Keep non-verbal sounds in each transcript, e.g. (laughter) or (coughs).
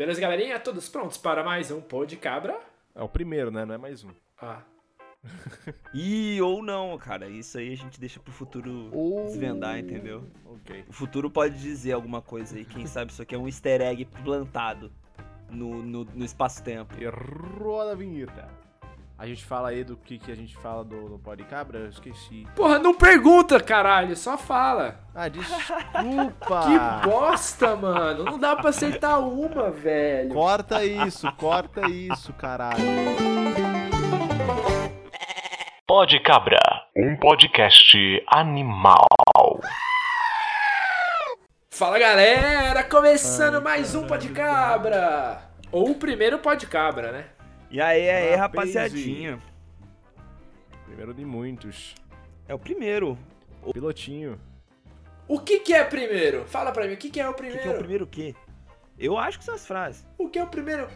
Beleza, galerinha? Todos prontos para mais um Pô de Cabra? É o primeiro, né? Não é mais um. Ah. (laughs) E ou não, cara. Isso aí a gente deixa pro futuro Ou- desvendar, entendeu? Ok. O futuro pode dizer alguma coisa aí. Quem sabe isso aqui é um easter egg plantado no, no, no espaço-tempo. E roda a vinheta. A gente fala aí do que, que a gente fala do, do pó de cabra? Eu esqueci. Porra, não pergunta, caralho, só fala. Ah, (laughs) desculpa! Que bosta, mano. Não dá pra acertar uma, velho. Corta isso, corta isso, caralho. Pode Cabra, um podcast animal. Fala, galera. Começando mais um Pó de Cabra. Ou o primeiro Pó de Cabra, né? E aí, aí, rapaziadinha. Primeiro de muitos. É o primeiro. Pilotinho. O que que é primeiro? Fala pra mim, o que que é o O que, primeiro? que é o primeiro o quê? Eu acho que são as frases. O que é o primeiro?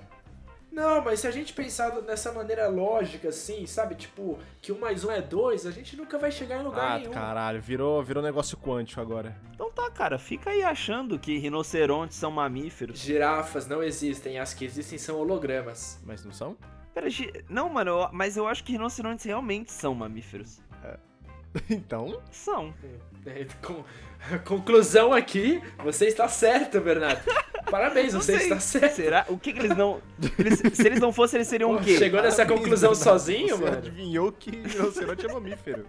Não, mas se a gente pensar dessa maneira lógica, assim, sabe? Tipo, que um mais um é dois, a gente nunca vai chegar em lugar Ah, nenhum. caralho, virou, virou negócio quântico agora. Então tá, cara. Fica aí achando que rinocerontes são mamíferos. Girafas não existem, as que existem são hologramas. Mas não são? Pera, gi- não, mano, eu- mas eu acho que rinocerontes realmente são mamíferos. (laughs) Então, São. É, Com- (laughs) Conclusão aqui, você está certo, Bernardo. (laughs) Parabéns, Não você sei. está certo. Será? O que, que eles não. eles- se eles não fossem, eles seriam Pô, o quê? chegou nessa Parabéns, conclusão Bernardo. sozinho, você mano? adivinhou que rinoceronte é mamífero.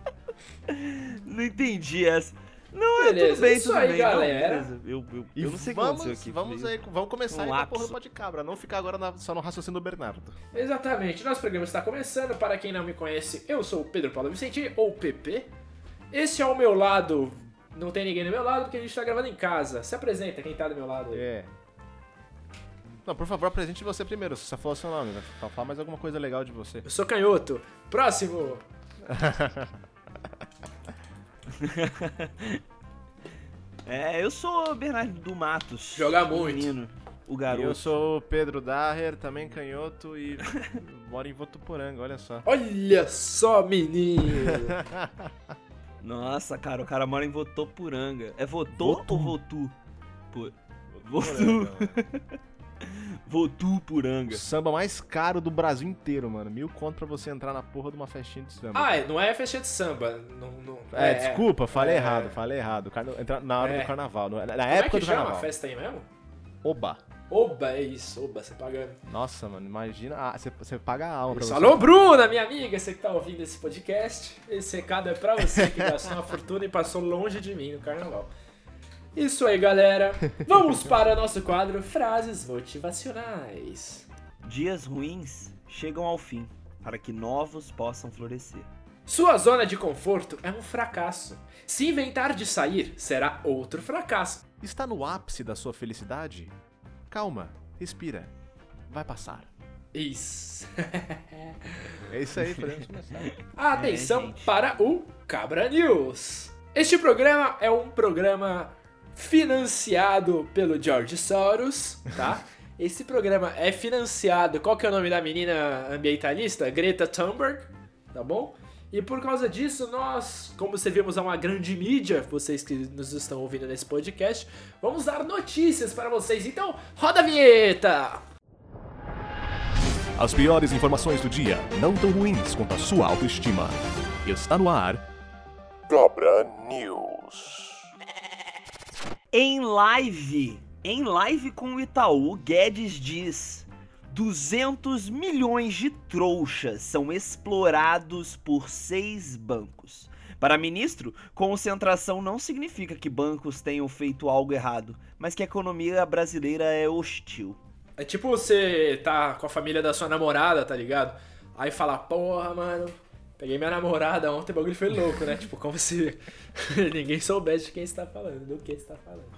Não entendi essa. Não, é Beleza, tudo bem, isso tudo aí, bem. galera. Não, beleza. Eu, eu, E eu não sei o que aqui. vamos aí, vamos começar um aí na porra do de cabra, não ficar agora na- só no raciocínio do Bernardo. Exatamente, nosso programa está começando. Para quem não me conhece, eu sou o Pedro Paulo Vicente, ou PP. Esse é o meu lado. Não tem ninguém do meu lado porque a gente está gravando em casa. Se apresenta quem tá do meu lado aí. É. Não, por favor, apresente você primeiro, você só falou seu nome, né? Fa- Fala mais alguma coisa legal de você. Eu sou canhoto. Próximo. (laughs) É, eu sou o Bernardo do Matos. Joga muito. Menino, o E garoto. eu sou o Pedro Daher, também canhoto e (laughs) moro em Votuporanga, olha só. Olha só, menino. (laughs) Nossa, cara, o cara mora em Votoporanga. É Votô Votu. ou Votu? Pô, Votu. Votuporanga. O samba mais caro do Brasil inteiro, mano. Mil conto pra você entrar na porra de uma festinha de samba. ah, é, não é festinha de samba. Não, não- É, desculpa, falei é. errado, falei errado. Carna... Entrar na hora É. do carnaval, no- na Como época é que do chama carnaval. a festa aí mesmo? Oba. Oba, é isso. Oba, você pagando. Nossa, mano, imagina. Ah, você, você paga a alma pra Isso. você. Alô, Bruna, minha amiga, você que tá ouvindo esse podcast. Esse recado é pra você que gastou uma fortuna e passou longe de mim no carnaval. Isso aí, galera. Vamos para o nosso quadro Frases Motivacionais. Dias ruins chegam ao fim, para que novos possam florescer. Sua zona de conforto é um fracasso. Se inventar de sair, será outro fracasso. Está no ápice da sua felicidade? Calma, respira. Vai passar. Isso. É isso aí, podemos começar. (laughs) Atenção É, para o Cabra News. Este programa é um programa financiado pelo George Soros, tá? (laughs) Esse programa é financiado. Qual que é o nome da menina ambientalista? Greta Thunberg, tá bom? E por causa disso, nós, como servimos a uma grande mídia, vocês que nos estão ouvindo nesse podcast, vamos dar notícias para vocês. Então, roda a vinheta! As piores informações do dia, não tão ruins quanto a sua autoestima. Está no ar. Cabra News. Em live, em live com o Itaú, Guedes diz: 200 milhões de trouxas são explorados por seis bancos. Para ministro, concentração não significa que bancos tenham feito algo errado, mas que a economia brasileira é hostil. É tipo você tá com a família da sua namorada, tá ligado? Aí fala, porra, mano, peguei minha namorada ontem, o bagulho foi louco, né? tipo, como se (laughs) ninguém soubesse de quem está falando, do que está falando.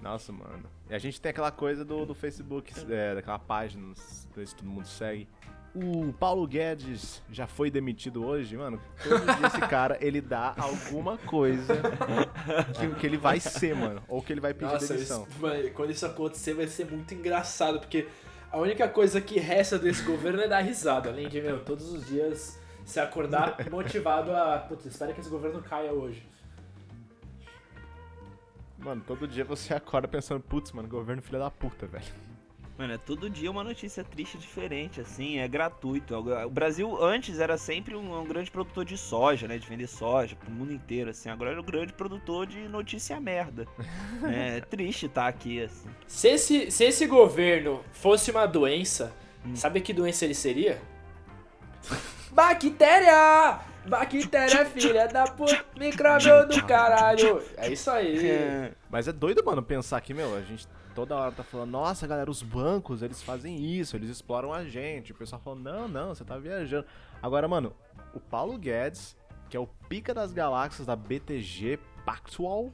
Nossa, mano. E a gente tem aquela coisa do, do Facebook, é, daquela página, não sei se todo mundo segue. O Paulo Guedes já foi demitido hoje, mano. Todo dia esse cara, ele dá alguma coisa que, que ele vai ser, mano. Ou que ele vai pedir Nossa, demissão. isso, mano, quando isso acontecer vai ser muito engraçado, porque a única coisa que resta desse governo é dar risada, além de, meu, todos os dias se acordar motivado a. Putz, espera que esse governo caia hoje. Mano, todo dia você acorda pensando, putz, mano, governo filho da puta, velho. Mano, é todo dia uma notícia triste diferente, assim, é gratuito. O Brasil antes era sempre um, um, grande produtor de soja, né? De vender soja pro mundo inteiro, assim. Agora é um grande produtor de notícia merda. (laughs) é triste estar tá aqui, assim. Se esse, se esse governo fosse uma doença, hum. sabe que doença ele seria? (laughs) Bactéria! Bactéria, filha da puta, micróbio do caralho. É isso aí. É. Mas é doido, mano, pensar que, meu, a gente toda hora tá falando, nossa, galera, os bancos, eles fazem isso, eles exploram a gente. O pessoal falando, não, não, você tá viajando. Agora, mano, o Paulo Guedes, que é o pica das galáxias da BTG Pactual,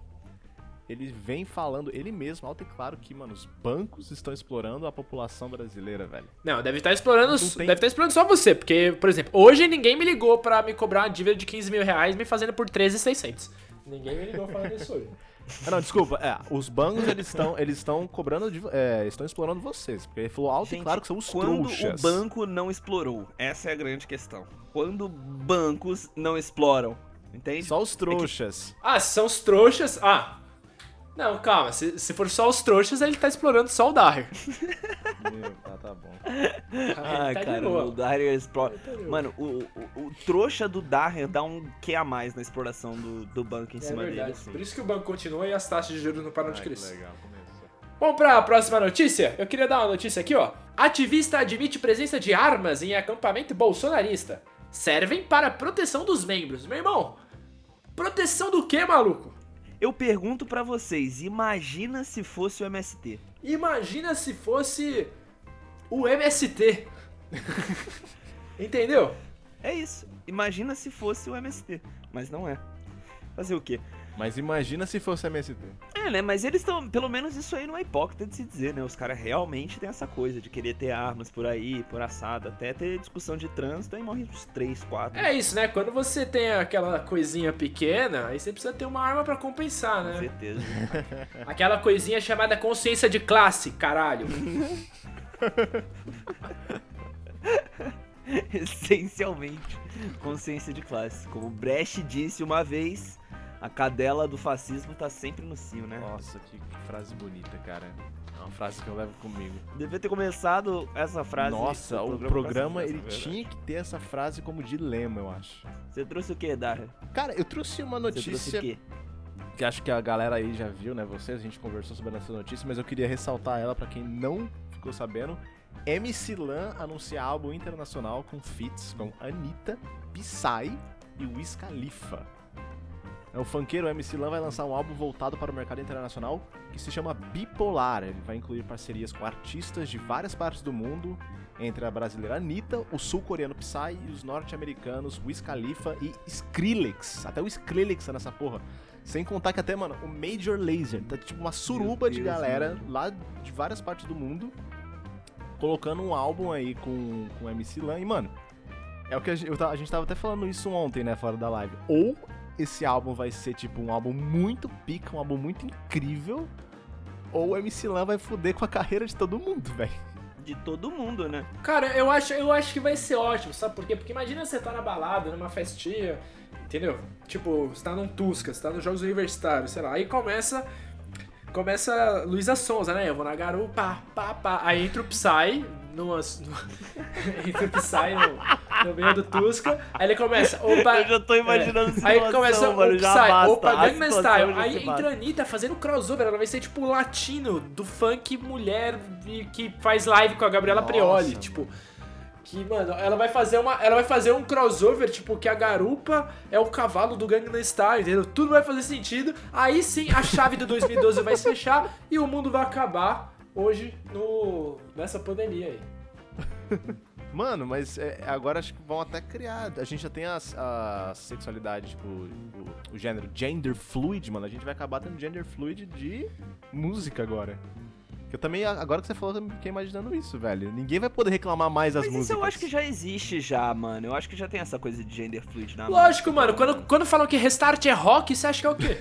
ele vem falando, ele mesmo, alto e claro, que, mano, os bancos estão explorando a população brasileira, velho. Não, deve estar tá explorando. Tem... Deve estar tá explorando só você, porque, por exemplo, hoje ninguém me ligou pra me cobrar uma dívida de 15 mil reais me fazendo por 13,600. Ninguém me ligou falando isso hoje. Ah, (laughs) não, desculpa. É, os bancos eles estão eles estão cobrando, de, é, estão explorando vocês, porque ele falou alto Gente, e claro que são os quando trouxas. o banco não explorou, essa é a grande questão. Quando bancos não exploram, entende? Só os trouxas. É que... Ah, são os trouxas. Ah, não, calma. Se, se for só os trouxas, ele tá explorando só o Daher. Meu, tá, tá bom. Ah, tá cara, o Daher explora. Tá Mano, o, o, o, trouxa do Daher dá um que a mais na exploração do, do banco em é cima verdade. dele. Assim. Por isso que o banco continua e as taxas de juros não param de crescer. Legal, Vamos pra próxima notícia? Eu queria dar uma notícia aqui, ó. Ativista admite presença de armas em acampamento bolsonarista. Servem para proteção dos membros. Meu irmão, proteção do que, maluco? Eu pergunto para vocês, imagina se fosse o MST. Imagina se fosse o MST. (laughs) Entendeu? É isso. Imagina se fosse o MST, mas não é. Fazer o quê? Mas imagina se fosse MST. É, né? Mas eles estão. Pelo menos isso aí não é hipócrita de se dizer, né? Os caras realmente têm essa coisa de querer ter armas por aí, por assado, até ter discussão de trânsito, aí morre uns 3, 4. É isso, né? Quando você tem aquela coisinha pequena, aí você precisa ter uma arma para compensar, né? Com certeza. (laughs) aquela coisinha chamada consciência de classe, caralho. (laughs) Essencialmente, consciência de classe. Como Brecht disse uma vez a cadela do fascismo tá sempre no cio, né? Nossa, que, frase bonita, cara. É uma frase que eu levo comigo. Devia ter começado essa frase. Nossa, o programa, programa ele tinha que ter essa frase como dilema, eu acho. Você trouxe o que, Darra? Cara, eu trouxe uma notícia. Você trouxe o quê? Que acho que a galera aí já viu, né? Vocês, a gente conversou sobre essa notícia, mas eu queria ressaltar ela para quem não ficou sabendo. MC Lan anuncia álbum internacional com feats com Anitta, Psy e Wiz Khalifa. É, o funkeiro MC Lan vai lançar um álbum voltado para o mercado internacional que se chama Bipolar. Ele vai incluir parcerias com artistas de várias partes do mundo, entre a brasileira Anitta, o sul-coreano Psy e os norte-americanos Wiz Khalifa e Skrillex. Até o Skrillex tá nessa porra. Sem contar que até, mano, o Major Lazer. Tá tipo uma suruba de galera mano. lá de várias partes do mundo colocando um álbum aí com, com MC Lan. E, mano, é o que a gente, a gente tava até falando isso ontem, né, fora da live. Ou esse álbum vai ser tipo um álbum muito pica, um álbum muito incrível, ou o MC Lan vai foder com a carreira de todo mundo, velho. De todo mundo, né? Cara, eu acho, eu acho que vai ser ótimo, sabe por quê? Porque imagina você tá na balada, numa festinha, entendeu? Tipo, você tá num Tusca, você tá nos Jogos Universitários, sei lá, aí começa começa Luísa Sonza, né? Eu vou na garupa, pá, pá. Aí entra o Psy, numa, no, entra o Psy no, no, meio do Tusca. Aí ele começa, opa. Eu já tô imaginando é, Aí começa mano, o Psy, basta, opa, Gangnam Style. Aí entra a Anitta fazendo crossover. Ela vai ser tipo o latino do funk mulher que faz live com a Gabriela Nossa, Prioli. Tipo que, mano, ela vai fazer uma. Ela vai fazer um crossover, tipo, que a garupa é o cavalo do Gangnam Style, entendeu? Tudo vai fazer sentido. Aí sim a chave do 2012 vai se fechar e o mundo vai acabar hoje no nessa pandemia aí. (laughs) Mano, mas é, agora acho que vão até criar. A gente já tem a, a sexualidade, tipo, o, o, gênero gender fluid, mano. A gente vai acabar tendo gender fluid de música agora. Que eu também, agora que você falou, eu fiquei imaginando isso, velho. Ninguém vai poder reclamar mais as Mas músicas. Isso eu acho que já existe já, mano. Eu acho que já tem essa coisa de gender fluid na Lógico, música. mano. Quando, quando falam que restart é rock, você acha que é o quê?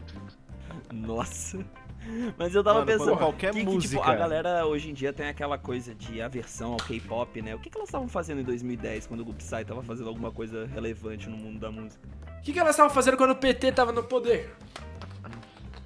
(laughs) Nossa. (laughs) Mas eu tava Mano, pensando, qualquer que, música. Que, tipo, a galera hoje em dia tem aquela coisa de aversão ao K-pop, né? O que, que elas estavam fazendo em 2010 quando o Psy tava fazendo alguma coisa relevante no mundo da música? O que, que elas estavam fazendo quando o PT tava no poder?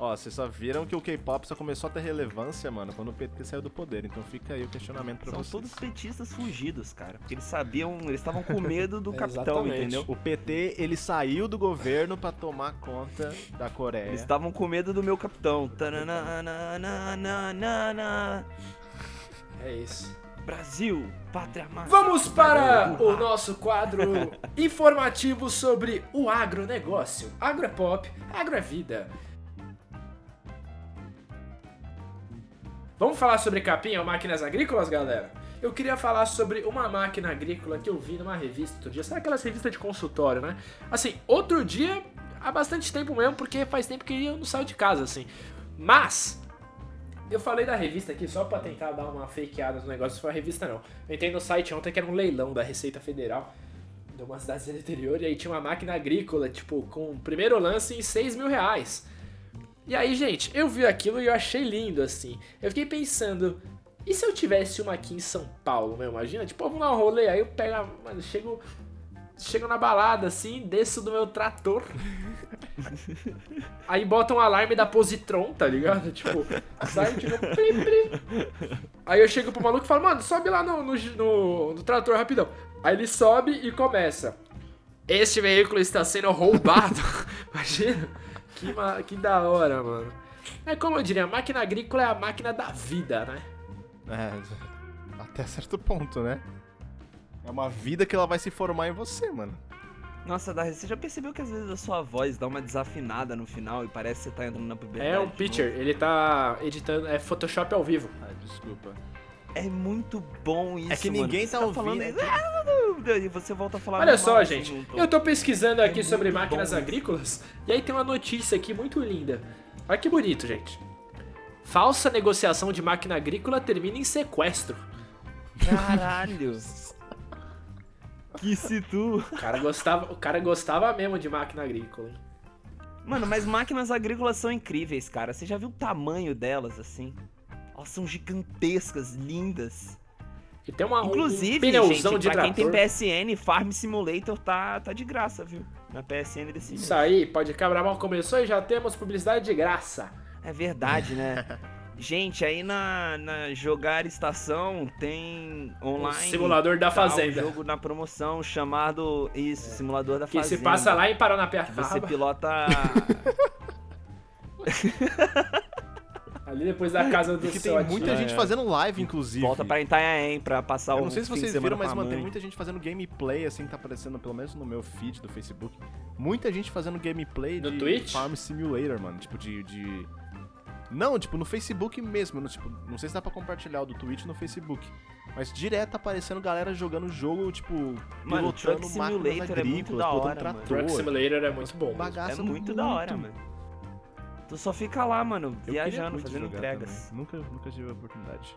Ó, vocês só viram que o K-pop só começou a ter relevância, mano, quando o PT saiu do poder. Então fica aí o questionamento pra São vocês. todos petistas fugidos, cara. Porque eles sabiam, eles estavam com medo do É, (laughs) capitão, exatamente. entendeu? O PT, ele saiu do governo pra tomar conta da Coreia. Eles estavam com medo do meu capitão. Tananana, É isso. Brasil, pátria amada. Vamos para o nosso quadro (laughs) informativo sobre o agronegócio. Agro é pop, agro é vida. Vamos falar sobre capim ou máquinas agrícolas, galera? Eu queria falar sobre uma máquina agrícola que eu vi numa revista outro dia. Sabe aquelas revistas de consultório, né? Assim, outro dia, há bastante tempo mesmo, porque faz tempo que eu não saio de casa, assim. Mas, eu falei da revista aqui só pra tentar dar uma fakeada no negócio, foi a revista não. Eu entrei no site ontem que era um leilão da Receita Federal de uma cidade do interior e aí tinha uma máquina agrícola, tipo, com o primeiro lance em 6 mil reais. E aí, gente, eu vi aquilo e eu achei lindo, assim. Eu fiquei pensando, e se eu tivesse uma aqui em São Paulo, meu? Imagina, tipo, vamos dar um rolê, aí eu pego, mano, chego, chego na balada, assim, desço do meu trator. (laughs) Aí bota um alarme da Positron, tá ligado? Tipo, sai, tipo, plim, plim. Aí eu chego pro maluco e falo, mano, sobe lá no, no, no- no trator rapidão. Aí ele sobe e começa. Este veículo está sendo roubado. (laughs) Imagina? Que, ma- que da hora, mano. É como eu diria, a máquina agrícola é a máquina da vida, né? É, até certo ponto, né? É uma vida que ela vai se formar em você, mano. Nossa, Darcy, você já percebeu que às vezes a sua voz dá uma desafinada no final e parece que você tá entrando na puberdade? É um pitcher, ele tá editando, é Photoshop ao vivo. Ai, desculpa. É muito bom isso, É que mano. ninguém Você tá ouvindo. falando "Ah", E você volta a falar Olha só, gente, num tom. eu tô pesquisando aqui É sobre máquinas bom agrícolas e aí tem uma notícia aqui muito linda. Olha que bonito, gente. Falsa negociação de máquina agrícola termina em sequestro. Caralho. (laughs) que se tu... O cara gostava, o cara gostava mesmo de máquina agrícola, hein? Mano, mas máquinas agrícolas são incríveis, cara. Você já viu o tamanho delas, assim? Elas são gigantescas, lindas. E tem uma, um Inclusive, pneuzão gente, pra quem tem PSN, Farm Simulator tá, tá de graça, viu? Na PSN desse. Isso aí, pode cabrar mal começou e já temos publicidade de graça. É verdade, né? (laughs) Gente, aí na, na Jogar Estação tem online. O simulador da tá fazenda. Um jogo na promoção chamado. Isso, Simulador da Que Fazenda. se passa lá em Você Paranapiacaba, pilota. (laughs) (laughs) ali depois da casa do Porque tem muita ativo. gente é. fazendo live, inclusive. volta pra Itanhaém pra passar o Eu não sei se vocês viram, mas mano, tem muita gente fazendo gameplay, assim, que tá aparecendo pelo menos no meu feed do Facebook. Muita gente fazendo gameplay No de Twitch? Farm Simulator, mano. Tipo, de. de... Não, tipo, no Facebook mesmo. No, tipo, não sei se dá pra compartilhar o do Twitch no Facebook. Mas direto aparecendo galera jogando jogo, tipo, Mano, pilotando Truck máquinas Simulator é muito pilotando trator. Truck Simulator é muito bom. Bagaça É muito, da hora, mano. Tu só fica lá, mano, Eu viajando, fazendo entregas. também. Nunca, nunca tive a oportunidade.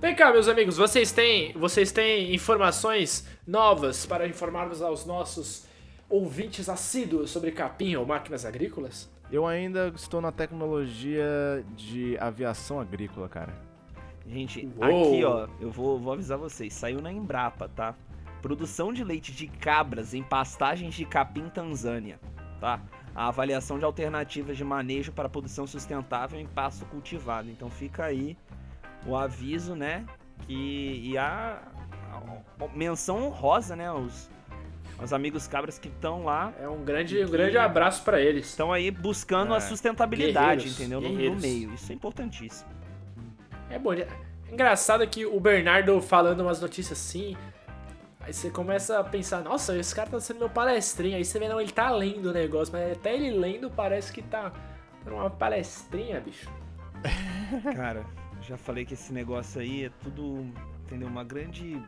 Vem cá, meus amigos, vocês têm, vocês têm informações novas para informarmos aos nossos ouvintes assíduos sobre capim ou máquinas agrícolas? Eu ainda estou na tecnologia de aviação agrícola, cara. Gente, Uou. aqui ó, eu vou, vou avisar vocês, saiu na Embrapa, tá? Produção de leite de cabras em pastagens de capim Tanzânia, tá? A avaliação de alternativas de manejo para produção sustentável em pasto cultivado. Então fica aí o aviso, né? Que, e a, a- a menção honrosa, né? Os, os amigos cabras que estão lá, É um grande, um grande abraço para eles. estão aí buscando a É, sustentabilidade, guerreiros, entendeu? No- No, meio. Isso é importantíssimo. É bom. é Engraçado que o Bernardo falando umas notícias assim. Aí você começa a pensar, nossa, esse cara tá sendo meu palestrinha. Aí você vê, não, ele tá lendo o negócio, mas até ele lendo parece que tá numa palestrinha, bicho. (laughs) Cara, já falei que esse negócio aí é tudo, entendeu? Uma grande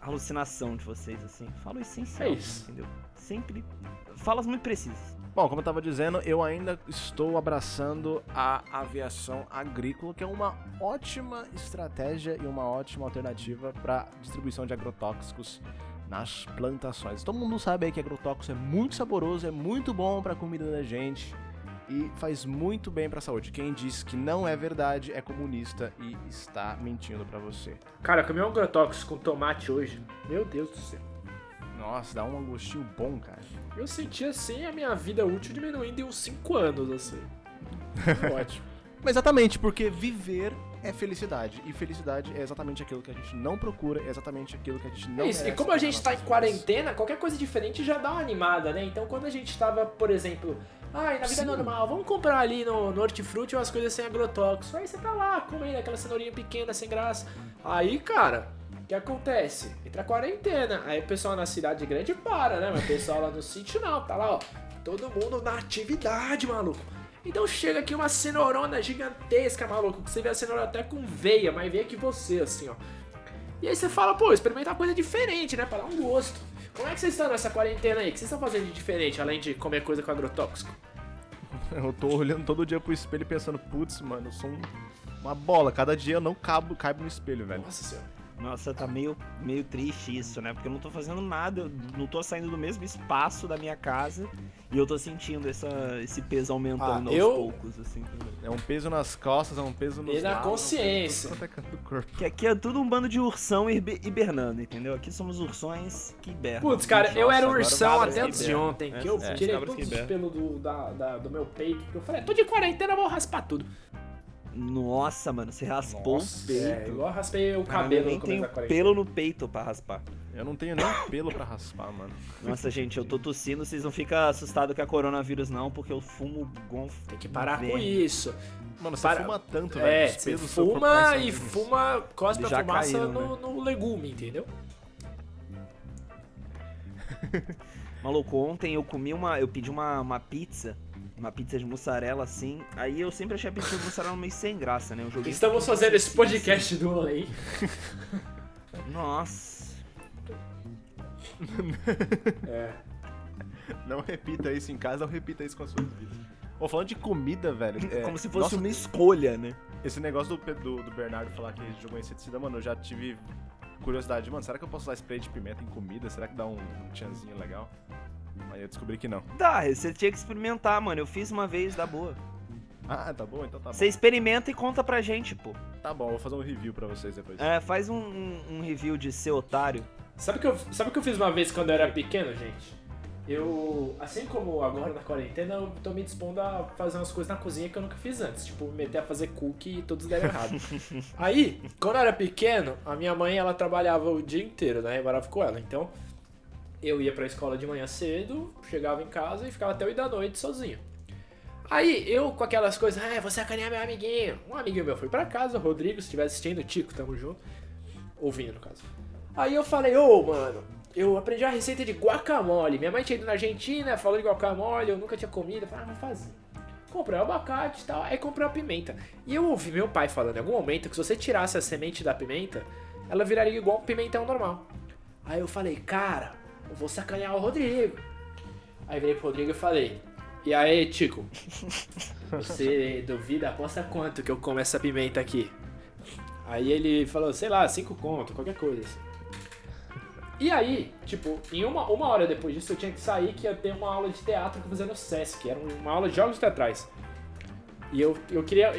alucinação de vocês, assim. Falo essencial, É isso. entendeu? Sempre falas muito precisas. Bom, como eu tava dizendo, eu ainda estou abraçando a aviação agrícola, que é uma ótima estratégia e uma ótima alternativa para distribuição de agrotóxicos nas plantações. Todo mundo sabe aí que agrotóxico é muito saboroso, é muito bom para a comida da gente e faz muito bem para a saúde. Quem diz que não é verdade é comunista e está mentindo para você. Cara, eu comi um agrotóxico com tomate hoje. Meu Deus do céu. Nossa, dá um gostinho bom, cara. Eu senti assim a minha vida útil diminuindo em uns 5 anos, assim. (laughs) Ótimo. Mas exatamente, porque viver é felicidade. E felicidade é exatamente aquilo que a gente não procura, é exatamente aquilo que a gente não É isso. E como a gente tá em quarentena, qualquer coisa diferente já dá uma animada, né? Então quando a gente tava, por exemplo, ai, na vida Sim. normal, vamos comprar ali no, no Hortifruti umas coisas sem agrotóxico. Aí você tá lá comendo aquela cenourinha pequena, sem graça. Aí, cara, o que acontece? Entra a quarentena. Aí o pessoal na cidade grande para, né? Mas o pessoal lá no sítio não, tá lá, ó. Todo mundo na atividade, maluco. Então chega aqui uma cenourona gigantesca, maluco. Que você vê a cenoura até com veia, mais veia que você, assim, ó. E aí você fala, pô, experimentar coisa diferente, né? Pra dar um gosto. Como é que vocês estão nessa quarentena aí? O que vocês estão fazendo de diferente, além de comer coisa com agrotóxico? (laughs) Eu tô olhando todo dia pro espelho pensando, putz, mano, eu sou um- uma bola. Cada dia eu não cabo, caibo no espelho, velho. Nossa senhora. Nossa, tá meio, meio triste isso, né? Porque eu não tô fazendo nada, eu não tô saindo do mesmo espaço da minha casa e eu tô sentindo essa, esse peso aumentando Ah, aos eu- poucos, assim. É um peso nas costas, é um peso nos E na lados, é um consciência. corpo. Que aqui é tudo um bando de ursão hiber- hibernando, entendeu? Aqui somos ursões que hibernam. Putz, cara, eu Nossa, era agora ursão até antes de ontem, É, que eu é, tirei todos os pelos do, da, da- do meu peito. Porque eu falei, tô de quarentena, vou raspar tudo. Nossa, mano, você raspou Nossa, o peito. É, igual eu raspei o Cara, cabelo eu nem no tenho pelo no peito pra raspar. Eu não tenho nem (laughs) pelo pra raspar, mano. Nossa, gente, eu tô tossindo, vocês não ficam assustados que é coronavírus não, porque eu fumo gonfo. Tem que parar com Verme. isso. Mano, você Para- fuma tanto, É, velho. os você fuma e fuma, cospe a fumaça caíram, no, né? no legume, entendeu? Maluco, ontem eu comi uma. Eu pedi uma, uma pizza. Uma pizza de mussarela assim. Aí eu sempre achei a pizza de mussarela meio sem graça, né? Eu joguei. Estamos fazendo esse podcast do além. Nossa. É. Não repita isso em casa, não repita isso com as suas vidas. Ô, falando de comida, velho. (laughs) é, Como se fosse nossa, uma escolha, né? Esse negócio do, do, do Bernardo falar que jogou inseticida, mano, eu já tive curiosidade. Mano, será que eu posso usar spray de pimenta em comida? Será que dá um, um tchanzinho legal? Aí eu descobri que não. Dá, você tinha que experimentar, mano. Eu fiz uma vez, dá boa. Ah, tá bom, então tá bom. Você experimenta e conta pra gente, pô. Tá bom, vou fazer um review pra vocês depois. É, faz um, um, um review de ser otário. Sabe o que eu, sabe o que eu fiz uma vez quando eu era pequeno, gente? Eu, assim como agora na quarentena, eu tô me dispondo a fazer umas coisas na cozinha que eu nunca fiz antes. Tipo, me meter a fazer cookie e todos deram errado. (laughs) Aí, quando eu era pequeno, a minha mãe, ela trabalhava o dia inteiro, né? Eu morava com ela. Então, eu ia pra escola de manhã cedo, chegava em casa e ficava até 8 da noite sozinho. Aí, eu com aquelas coisas, ah, você sacanear meu amiguinho. Um amiguinho meu foi pra casa, Rodrigo, se estiver assistindo, Tico, tamo junto. Ouvindo, no caso. Aí eu falei, ô, mano, eu aprendi a receita de guacamole. Minha mãe tinha ido na Argentina, falou de guacamole, eu nunca tinha comido. Eu falei, ah, vou fazer. Comprei o abacate e tal, aí comprei a pimenta. E eu ouvi meu pai falando em algum momento que se você tirasse a semente da pimenta, ela viraria igual um pimentão normal. Aí eu falei, cara, eu vou sacanear o Rodrigo. Aí virei pro Rodrigo e falei, e aí, Tico, você duvida? Aposta quanto que eu como essa pimenta aqui? Aí ele falou, sei lá, cinco conto, qualquer coisa assim. E aí, tipo, em uma, uma hora depois disso eu tinha que sair que ia ter uma aula de teatro que eu fazia no Sesc, era uma aula de jogos teatrais. E eu, eu queria.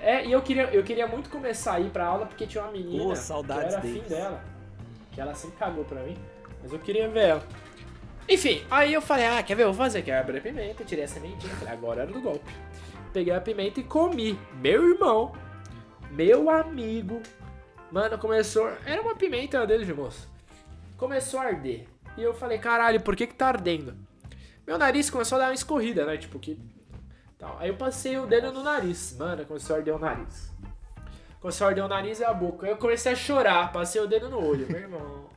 É, e eu queria, eu queria muito começar a ir pra aula porque tinha uma menina que saudades eu era afim deles. dela. Que ela sempre cagou pra mim. Mas eu queria ver ela. Enfim, aí eu falei, ah, quer ver? Eu vou fazer aqui. Abri a pimenta, tirei a sementinha, falei, agora era do golpe. Peguei a pimenta e comi. Meu irmão, meu amigo. Mano, começou. Era uma pimenta dedo de moço. Começou a arder. E eu falei, caralho, por que que tá ardendo? Meu nariz começou a dar uma escorrida, né? Tipo, que. Tal. Aí eu passei o dedo no nariz. Mano, começou a arder o nariz. Começou a arder o nariz e a boca. Aí eu comecei a chorar, passei o dedo no olho, meu irmão.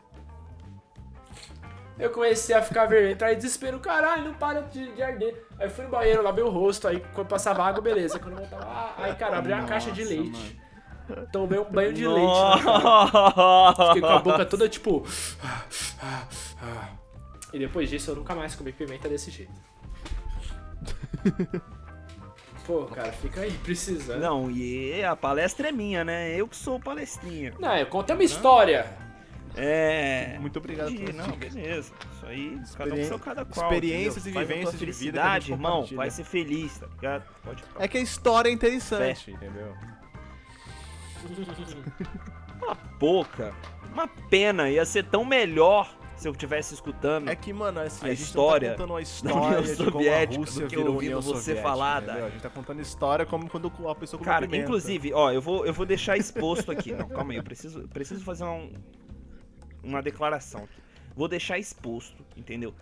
Eu comecei a ficar vermelho, entrar em desespero, caralho, não para de, de arder. Aí fui no banheiro, lavei o rosto, aí quando passava água, beleza. Quando eu voltava, ah, aí cara, abri uma caixa de Nossa, leite. Tomei um banho de leite. né? Nossa. Fiquei com a boca toda tipo. E depois disso eu nunca mais comi pimenta desse jeito. Pô, cara, fica aí precisando. Não, Não, e a palestra é minha, né? Eu que sou palestrinha. eu contei uma história. É. Muito obrigado Entendi, pelas não, dicas. beleza. Isso aí, cada um seu cada qual. experiências entendeu? e vivências de vida irmão. Vai ser feliz, tá ligado? Pode É que a história é interessante, entendeu? Uma boca. Uma pena, ia ser tão melhor se eu estivesse escutando. É que, mano, assim, A a, gente história tá contando a da história União de como a Soviética, do que virou ouvindo você falar, da- A gente tá contando história como quando a pessoa Cara, inclusive, ó, eu vou, eu vou deixar exposto aqui. Não, calma aí, eu preciso, preciso fazer um- uma declaração aqui. Vou deixar exposto, entendeu?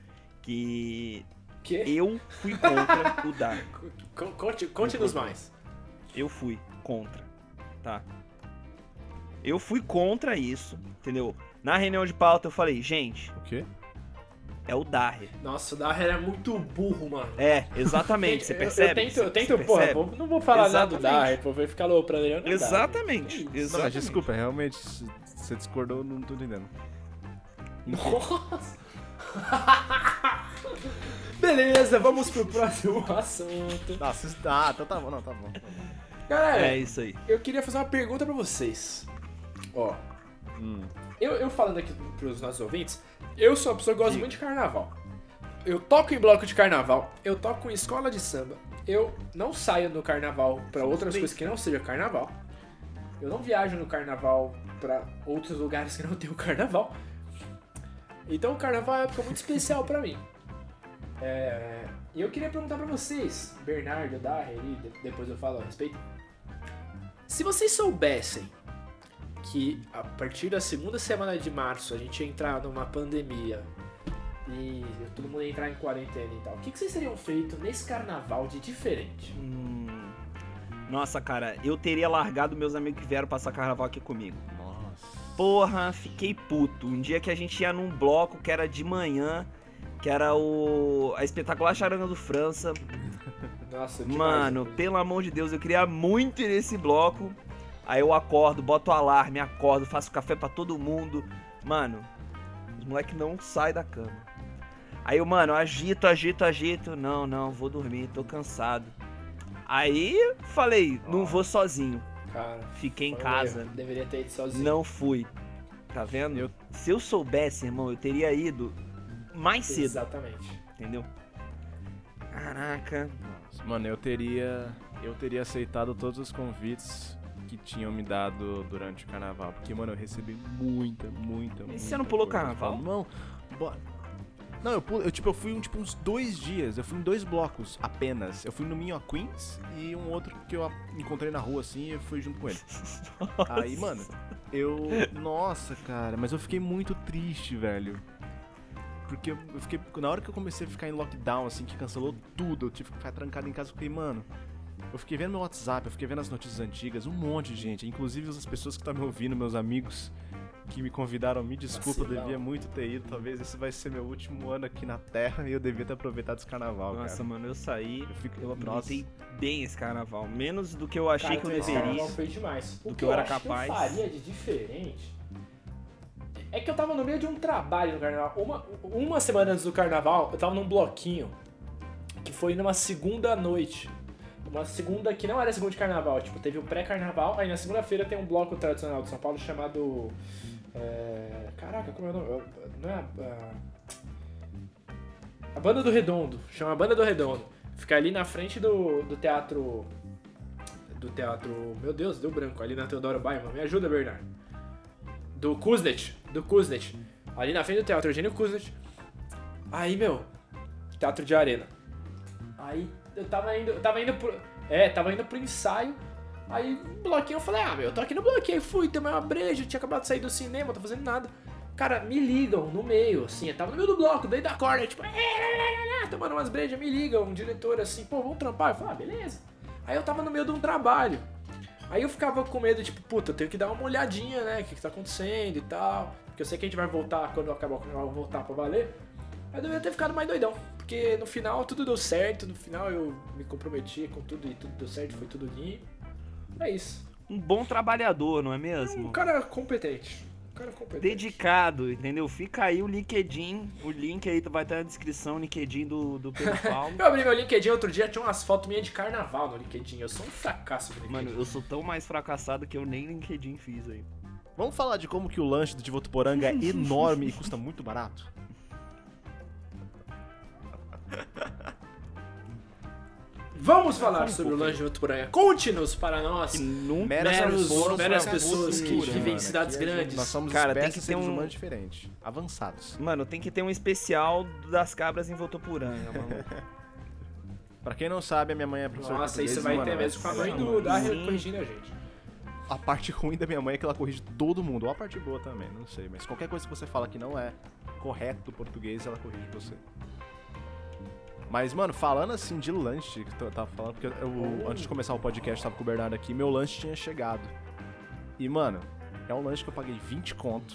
Que Que? eu fui contra o Dark. (laughs) Con- Conte, conte-nos mais. Eu fui contra, tá? Eu fui contra isso, entendeu? Na reunião de pauta eu falei, gente, O quê? é o Darre. Nossa, o Darrer é muito burro, mano. É, exatamente, você Eu- percebe? Eu, tento, eu tento, percebe? porra, vou- não vou falar nada do Exatamente. Pô, vai ficar louco pra ele. Exatamente, Não, mas exatamente. desculpa, realmente, você discordou, não tô entendendo. Nossa. (laughs) Beleza, vamos pro próximo assunto. Ah, vocês- ah, então tá bom, não, tá bom. Tá bom. Galera, É isso aí. eu queria fazer uma pergunta pra vocês. Ó, Hum. eu, eu falando aqui pros nossos ouvintes, eu sou uma pessoa que gosta Diga. muito de carnaval. Eu toco em bloco de carnaval, eu toco em escola de samba, eu não saio no carnaval pra outras coisas que não seja carnaval. Eu não viajo no carnaval pra outros lugares que não tem o carnaval. Então o carnaval é uma época muito especial pra mim. É, E eu queria perguntar pra vocês, Bernardo, Darre, de- depois eu falo a respeito. Se vocês soubessem que a partir da segunda semana de março a gente ia entrar numa pandemia e todo mundo ia entrar em quarentena e tal, o que, que vocês teriam feito nesse carnaval de diferente? Hum, Nossa, cara, eu teria largado meus amigos que vieram passar carnaval aqui comigo. Porra, fiquei puto. Um dia que a gente ia num bloco que era de manhã, que era o. A espetacular charanga do França. Nossa, Mano, pelo amor de Deus, eu queria muito ir nesse bloco. Aí eu acordo, boto o alarme, acordo, faço café pra todo mundo. Mano, os moleques não saem da cama. Aí eu, mano, agito, agito, agito. Não, não, vou dormir, tô cansado. Aí falei, não vou sozinho. Cara, Fiquei em um casa. Deveria ter ido sozinho. Não fui. Tá vendo? Eu- Se eu soubesse, irmão, eu teria ido mais cedo, Exatamente. entendeu? Caraca. Nossa, Mano, eu teria. Eu teria aceitado todos os convites que tinham me dado durante o carnaval. Porque, mano, eu recebi muita, muita, muita. você não pulou coisa. carnaval? Não, bora. Não, eu, eu, tipo, eu fui um, tipo, uns dois dias, eu fui em dois blocos apenas. Eu fui no Minho a Queens e um outro que eu encontrei na rua assim e eu fui junto com ele. (laughs) Aí, mano, eu. Nossa, cara, mas eu fiquei muito triste, velho. Porque eu eu fiquei. Na hora que eu comecei a ficar em lockdown, assim, que cancelou tudo, eu tive que ficar trancado em casa, eu fiquei, mano. Eu fiquei vendo meu WhatsApp, eu fiquei vendo as notícias antigas, um monte de gente, inclusive as pessoas que estão me ouvindo, meus amigos que me convidaram, me desculpa, eu Vacilão. devia muito ter ido. Talvez esse vai ser meu último ano aqui na Terra e eu devia ter aproveitado esse carnaval, Nossa, cara. mano, eu saí. Eu fico. Eu nossa. aproveitei bem esse carnaval. Menos do que eu achei Cara, que eu esse deveria. carnaval foi demais. O do que, que eu era acho capaz. que eu faria de diferente é que eu tava no meio de um trabalho no carnaval. Uma, uma semana antes do carnaval, eu tava num bloquinho que foi numa segunda noite. Uma segunda que não era segunda de carnaval, tipo, teve o pré-carnaval, aí na segunda-feira tem um bloco tradicional de São Paulo chamado. É, Caraca, como é o nome? Não é a. a- A Banda do Redondo, chama Banda do Redondo. Fica ali na frente do, do teatro. Do teatro. Meu Deus, deu branco. Ali na Teodoro Baiman. Me ajuda, Bernardo. Do Kuznet. Do Kuznet. Ali na frente do teatro Eugênio Kuznet. Aí, meu. Teatro de arena. Aí eu tava indo. Eu tava indo pro. É, tava indo pro ensaio. Aí, bloquinho, eu falei, ah, meu, eu tô aqui no bloquinho. Fui, tomei uma breja, tinha acabado de sair do cinema, tô fazendo nada. Cara, me ligam no meio, assim, eu tava no meio do bloco, daí da corda, tipo, "É, tomando umas brejas, me ligam, um diretor assim, pô, vamos trampar. Eu falei, ah, beleza. Aí eu tava no meio de um trabalho. Aí eu ficava com medo, tipo, puta, eu tenho que dar uma olhadinha, né, o que, que tá acontecendo e tal. Porque eu sei que a gente vai voltar, quando acabar o carnaval, voltar pra valer. Aí eu deveria ter ficado mais doidão. Porque no final tudo deu certo, no final eu me comprometi com tudo e tudo deu certo, foi tudo lindo. É isso. Um bom trabalhador, não é mesmo? Um cara competente. Um cara competente. Dedicado, entendeu? Fica aí o LinkedIn. O link aí vai estar na descrição, o LinkedIn do, do Pedro (laughs) Paulo. Eu abri meu LinkedIn outro dia, tinha umas fotos minhas de carnaval no LinkedIn. Eu sou um fracasso no LinkedIn. Mano, eu sou tão mais fracassado que eu nem LinkedIn fiz aí. Vamos falar de como que o lanche do de Votuporanga é (laughs) enorme e custa muito barato? Vamos falar sobre o lanche de Votuporanga. Conte-nos para nós. Meros- pessoas, meras pessoas que vivem em cidades Aqui a gente- grandes. Nós somos Cara, tem que ter seres um- humanos diferentes, avançados. Mano, tem que ter um especial das cabras em Votoporanga, mano. (laughs) Pra quem não sabe, a minha mãe é professora Nossa, de isso português, vai mano, ter mesmo com a mãe do Dario Sim. corrigindo a gente. A parte ruim da minha mãe é que ela corrige todo mundo, ou a parte boa também, não sei. Mas qualquer coisa que você fala que não é correto o português, ela corrige você. Mas, mano, falando assim de lanche, que eu tava falando, porque eu, antes de começar o podcast, tava com o Bernardo aqui, meu lanche tinha chegado. E, mano, é um lanche que eu paguei 20 conto.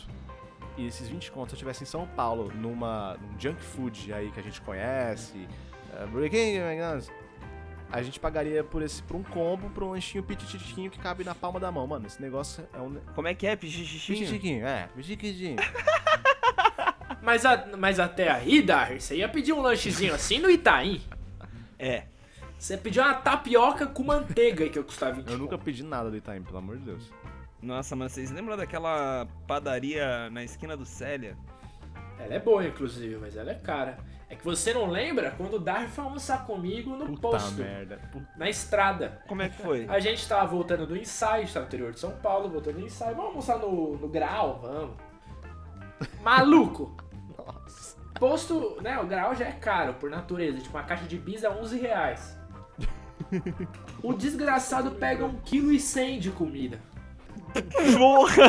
E esses 20 contos, se eu estivesse em São Paulo, numa, num junk food aí que a gente conhece, uh, Burger King, McDonald's, a gente pagaria por esse por um combo, por um lanchinho pititiquinho que cabe na palma da mão. Mano, esse negócio é um... Como é que é, pichichichinho? Pititiquinho, é, pititiquinho. (laughs) Mas, a- mas até aí, Dario, você ia pedir um lanchezinho assim no Itaim. É. Você pediu uma tapioca com manteiga que eu custava 20 Eu nunca pedi nada do Itaim, pelo amor de Deus. Nossa, mas vocês lembram daquela padaria na esquina do Célia? Ela é boa, inclusive, mas ela é cara. É que você não lembra quando o Dario foi almoçar comigo no Puta posto, merda. Puta- na estrada. Como é que foi? A gente tava voltando do ensaio, a gente tava no interior de São Paulo, voltando do ensaio. Vamos almoçar no, no grau? Vamos. Maluco! Posto, né, o grau já é caro por natureza. Tipo, uma caixa de bis é 11 reais. O desgraçado pega 1,1 kg de comida. Porra!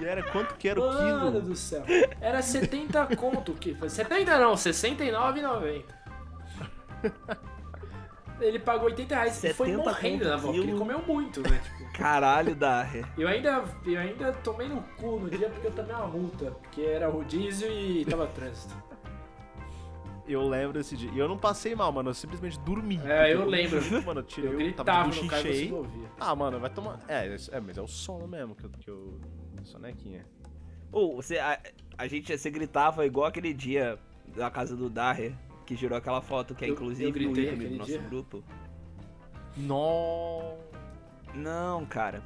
E era quanto que era o Mano quilo? do céu. Era 70 conto. Que, 70 não, 69,90. Ele pagou 80 reais e foi 70 morrendo na boca. Ele quilo. comeu muito, né? Tipo, Caralho, Darre. eu ainda, eu ainda tomei no cu no dia porque eu tomei uma multa. Porque era rodízio e tava trânsito. Eu lembro desse dia. E eu não passei mal, mano. Eu simplesmente dormi. É, eu lembro. Mano, eu tirei Eu o gritava tava no carro e não ouvia. Ah, mano, vai tomar. É, é, mas é o sono mesmo que eu. Que eu... Sonequinha. Ô, você, a, a gente, você gritava igual aquele dia da casa do Darre, que gerou aquela foto que é Eu- inclusive eu no ícone do nosso dia? grupo. Não. Não, cara.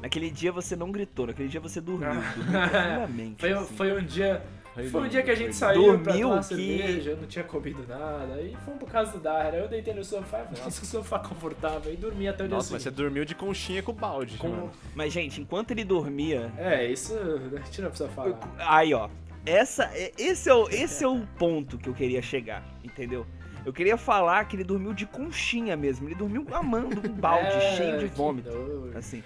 Naquele dia você não gritou, naquele dia você dormiu. dormiu (laughs) profundamente. Foi, assim. foi um dia. Foi Foi um dia que a foi gente saiu pra Dormiu tomar que- cerveja, eu não tinha comido nada. Aí fomos por causa do Dara. Eu deitei no sofá e falei, nossa, que sofá confortável. E dormi até o dia Nossa, mas você dormiu de conchinha com o balde, Com- mano. Mas, gente, enquanto ele dormia. É, isso a gente não precisa falar. Aí, ó. Essa, é- esse, é o, esse é o ponto que eu queria chegar, entendeu? Eu queria falar que ele dormiu de conchinha mesmo. Ele dormiu amando um balde (laughs) É, cheio de vômito. assim.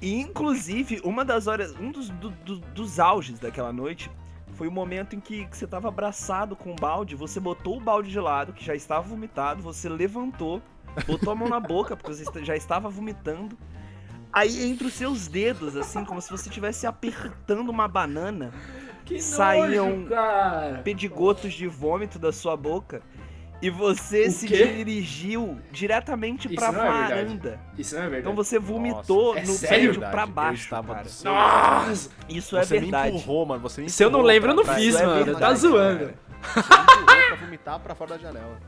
E inclusive, uma das horas, um dos, do- do- dos auges daquela noite foi o momento em que, que você tava abraçado com o balde, você botou o balde de lado, que já estava vomitado, você levantou, botou a mão na boca, porque você já estava vomitando. Aí entre os seus dedos, assim, como se você estivesse apertando uma banana, Que saíam nojo, pedigotos de vômito da sua boca. E você O se quê? dirigiu diretamente Isso pra é varanda. Isso não é verdade. Então você vomitou é no sério? prédio pra baixo, cara. seu Nossa! Isso é Você verdade. me empurrou, mano. Você me Se eu não empurrou lembro, eu não fiz, Isso é mano. verdade, tá zoando. cara. Você me empurrou pra vomitar pra fora da janela.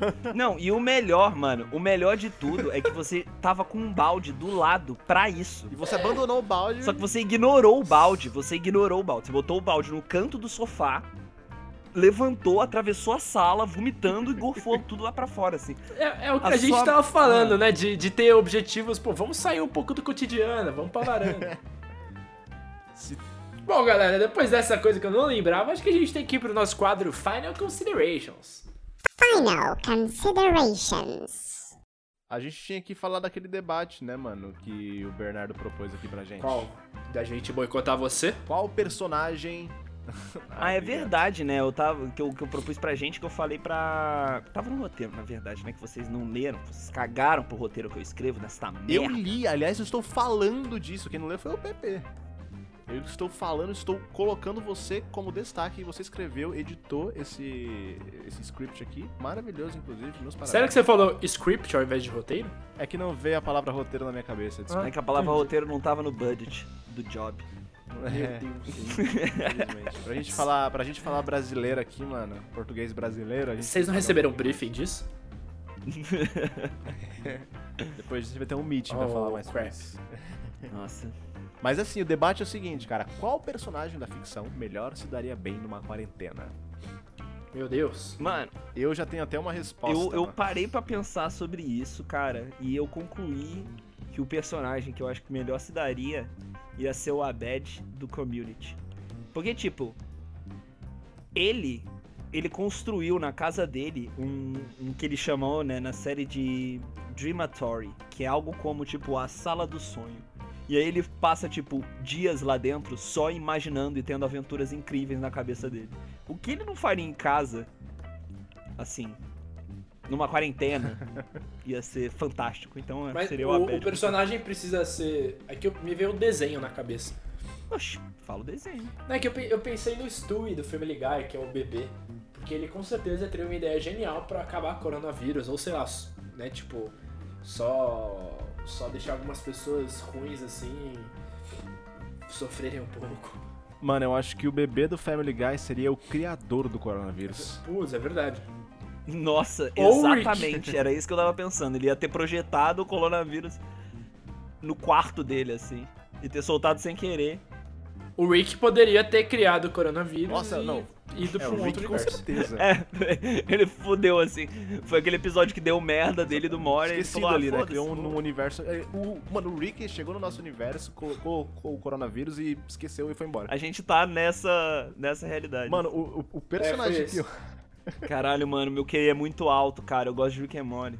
(laughs) Não, e o melhor, mano, o melhor de tudo é que você tava com um balde do lado pra isso. E você abandonou o balde. Só que você ignorou o balde, você ignorou o balde. Você botou o balde no canto do sofá, levantou, atravessou a sala, vomitando e gorfou tudo lá pra fora, assim. É, é o que A a, gente sua- tava falando, né? De, de ter objetivos, pô, vamos sair um pouco do cotidiano, vamos pra varanda. (laughs) Se- Bom, galera, depois dessa coisa que eu não lembrava, acho que a gente tem que ir pro nosso quadro Final Considerations. Final considerations. A gente tinha que falar daquele debate, né, mano, que o Bernardo propôs aqui pra gente. Qual? Da gente boicotar você? Qual personagem. (laughs) Ah, é verdade, né? Eu tava. Que eu, que eu propus pra gente, que eu falei pra. Tava no roteiro, na verdade, né? Que vocês não leram, vocês cagaram pro roteiro que eu escrevo nessa Eu merda. li, aliás, eu estou falando disso. Quem não leu foi o PP. Eu estou falando, estou colocando você como destaque. Você escreveu, editou esse, esse script aqui. Maravilhoso, inclusive. Meus parabéns. Sério que você falou script ao invés de roteiro? É que não veio a palavra roteiro na minha cabeça. desculpa. É que a palavra roteiro não tava no budget do job. É, infelizmente. Pra gente falar, pra gente falar brasileiro aqui, mano, português brasileiro, a gente Vocês não receberam um briefing disso? (laughs) Depois a gente vai ter um meeting pra Oh, falar mais crap. isso. Nossa. Mas assim, o debate é o seguinte, cara. Qual personagem da ficção melhor se daria bem numa quarentena? Meu Deus. Mano, Eu já tenho até uma resposta. eu, eu parei pra pensar sobre isso, cara, e eu concluí que o personagem que eu acho que melhor se daria ia ser o Abed do Community. Porque, tipo, ele ele construiu na casa dele um, um que ele chamou, né, na série de Dreamatory, que é algo como, tipo, a sala do sonho. E aí ele passa, tipo, dias lá dentro só imaginando e tendo aventuras incríveis na cabeça dele. O que ele não faria em casa, assim, numa quarentena, (laughs) ia ser fantástico. Então Mas seria o, o o personagem precisa ser. Aqui eu- me veio o desenho na cabeça. Oxi, fala o desenho. Não, é que eu, eu pensei no Stewie do Family Guy, que é o bebê. Porque ele com certeza teria uma ideia genial pra acabar com o coronavírus. Ou sei lá, né? Tipo, só. Só deixar algumas pessoas ruins assim. sofrerem um pouco. Mano, eu acho que o bebê do Family Guy seria o criador do coronavírus. Putz, é verdade. Nossa, Ou o Rick. exatamente. Era isso que eu tava pensando. Ele ia ter projetado o coronavírus no quarto dele, assim. E ter soltado sem querer. O Rick poderia ter criado o coronavírus Nossa, e não. ido É, pra o um Rick outro com certeza. É, (laughs) ele fudeu, assim. Foi aquele episódio que deu merda dele do Mora. e falou, ah, ali, né? Criou um, num universo. é, O, mano, o Rick chegou no nosso universo, colocou, colocou o coronavírus e esqueceu e foi embora. A gente tá nessa, nessa realidade. Mano, o, o- personagem foi que Caralho, mano, meu QI é muito alto, cara. Eu gosto de Rick and Morty.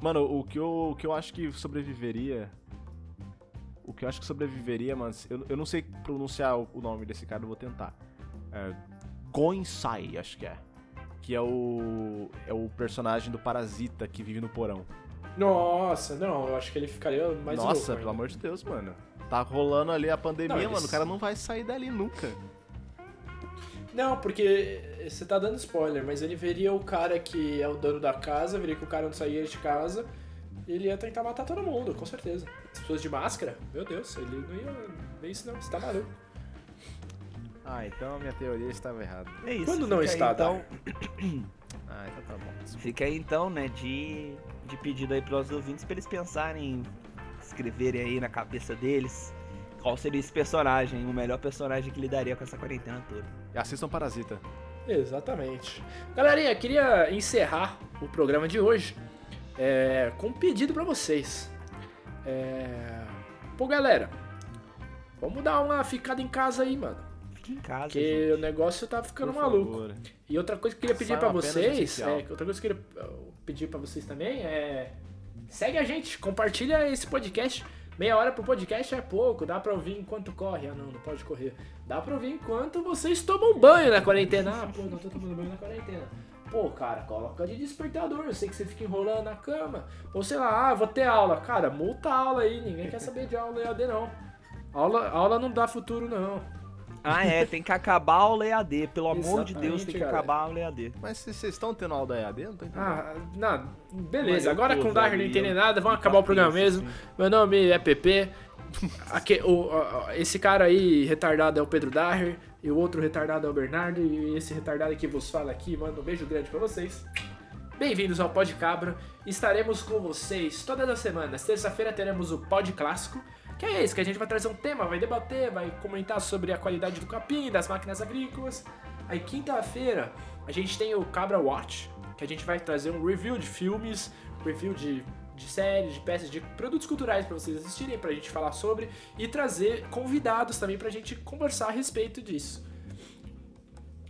Mano, o que eu, o que eu acho que sobreviveria. O que eu acho que sobreviveria, mano. Eu, eu não sei pronunciar o, o nome desse cara, eu vou tentar. É, Goinsai, acho que é. Que é o. É o personagem do Parasita que vive no porão. Nossa, não, eu acho que ele ficaria mais Nossa, louco pelo ainda. amor de Deus, mano. Tá rolando ali a pandemia, Não, eles- mano. O cara não vai sair dali nunca. Não, porque você tá dando spoiler, mas ele veria o cara que é o dono da casa, veria que o cara não saía de casa, e ele ia tentar matar todo mundo, com certeza. As pessoas de máscara, meu Deus, ele não ia ver isso não, você tá maluco. Ah, então a minha teoria estava errada. É isso. Quando não está, aí, então, (coughs) Ah, então tá bom. Fica aí então, né, de, de pedido aí pros ouvintes pra eles pensarem, escreverem aí na cabeça deles qual seria esse personagem, o melhor personagem que lidaria com essa quarentena toda. E assistam Parasita. Exatamente. Galerinha, queria encerrar o programa de hoje é, com um pedido pra vocês. É... Pô, galera, vamos dar uma ficada em casa aí, mano. Fica em casa, Porque o negócio tá ficando Por maluco. favor. E outra coisa que eu queria pedir apenas vocês, é, outra coisa que eu queria pedir pra vocês também é segue a gente, compartilha esse podcast. Meia hora pro podcast é pouco, dá pra ouvir enquanto corre. Ah, não, não pode correr. Dá pra ouvir enquanto vocês tomam banho na quarentena. Ah, pô, não tô tomando banho na quarentena. Pô, cara, coloca de despertador. Eu sei que você fica enrolando na cama. Ou sei lá, ah, vou ter aula. Cara, multa a aula aí. Ninguém quer saber de aula EAD, não. Aula, aula não dá futuro, não. Ah, é, tem que acabar a aula EAD. Pelo amor de Deus, Exatamente, tem que galera. acabar a aula EAD. Mas vocês estão tendo aula da EAD, não tô entendendo. Ah, não, beleza. Agora com o Dark não velho, entende eu- nada, vamos acabar o programa mesmo. Meu nome é PP. Aque- o- o- esse cara aí retardado é o Pedro Daher. E o outro retardado é o Bernardo. E esse retardado que vos fala aqui, manda um beijo grande pra vocês. Bem-vindos ao Pod Cabra. Estaremos com vocês todas as semanas. Terça-feira teremos o Pod Clássico. Que é esse, que a gente vai trazer um tema, vai debater, vai comentar sobre a qualidade do capim, das máquinas agrícolas. Aí quinta-feira a gente tem o Cabra Watch, que a gente vai trazer um review de filmes, review de, de séries, de peças, de produtos culturais pra vocês assistirem, pra gente falar sobre e trazer convidados também pra gente conversar a respeito disso.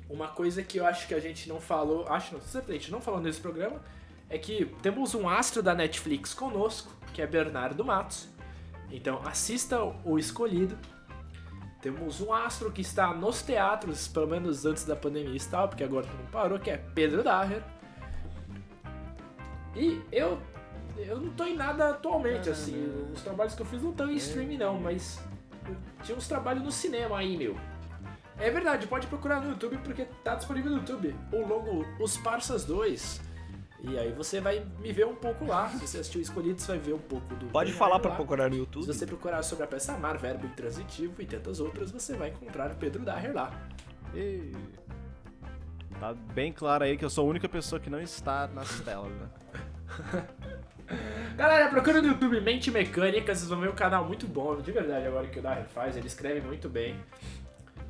Uma coisa que eu acho que a gente não falou, acho não, certamente a gente não falou nesse programa, é que temos um astro da Netflix conosco, que é Bernardo Matos. Então assista o Escolhido. Temos um astro que está nos teatros, pelo menos antes da pandemia estava, porque agora não parou, que é Pedro Daher. E eu eu não tô em nada atualmente, assim. Os trabalhos que eu fiz não estão em streaming não, mas tinha uns trabalhos no cinema aí, meu. É verdade, pode procurar no YouTube porque tá disponível no YouTube. O logo Os Parsas 2. E aí você vai me ver um pouco lá. Se você assistiu Escolhido, você vai ver um pouco do. Pode falar pra lá. procurar no Se YouTube? você procurar sobre a peça Amar, Verbo Intransitivo e tantas outras, você vai encontrar o Pedro Daher lá. E... Tá bem claro aí que eu sou a única pessoa que não está nas (laughs) telas, né? Galera, procura no YouTube Mente Mecânica, vocês vão ver um canal muito bom, de verdade, agora que o Daher faz, ele escreve muito bem.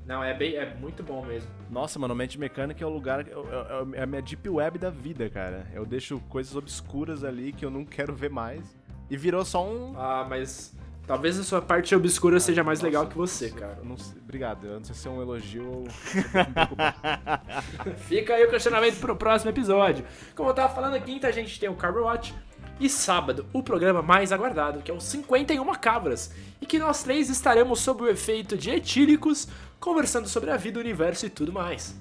Não, é bem, é muito bom mesmo. Nossa, mano, mente mecânica é o lugar. É, é- é a minha deep web da vida, cara. Eu deixo coisas obscuras ali que eu não quero ver mais. E virou só um. Ah, mas talvez a sua parte obscura seja mais Nossa, legal que você, nossa, cara. não obrigado. Eu não sei se é um elogio ou. (laughs) Fica aí o questionamento pro próximo episódio. Como eu tava falando, quinta a gente tem o Carver Watch. E sábado, o programa mais aguardado, que é o 51 Cabras. E que nós três estaremos sob o efeito de etílicos, conversando sobre a vida, o universo e tudo mais.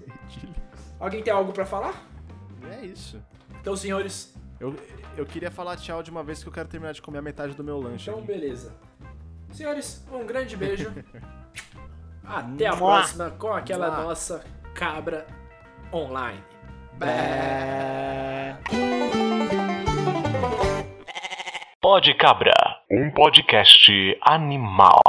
Alguém tem algo pra falar? é isso. Então, senhores, Eu, eu queria falar tchau de uma vez que eu quero terminar de comer a metade do meu lanche. então aqui. beleza. Senhores, um grande beijo. (laughs) Até a Mua. próxima com aquela Mua. nossa cabra online. Pode Cabra, um podcast animal.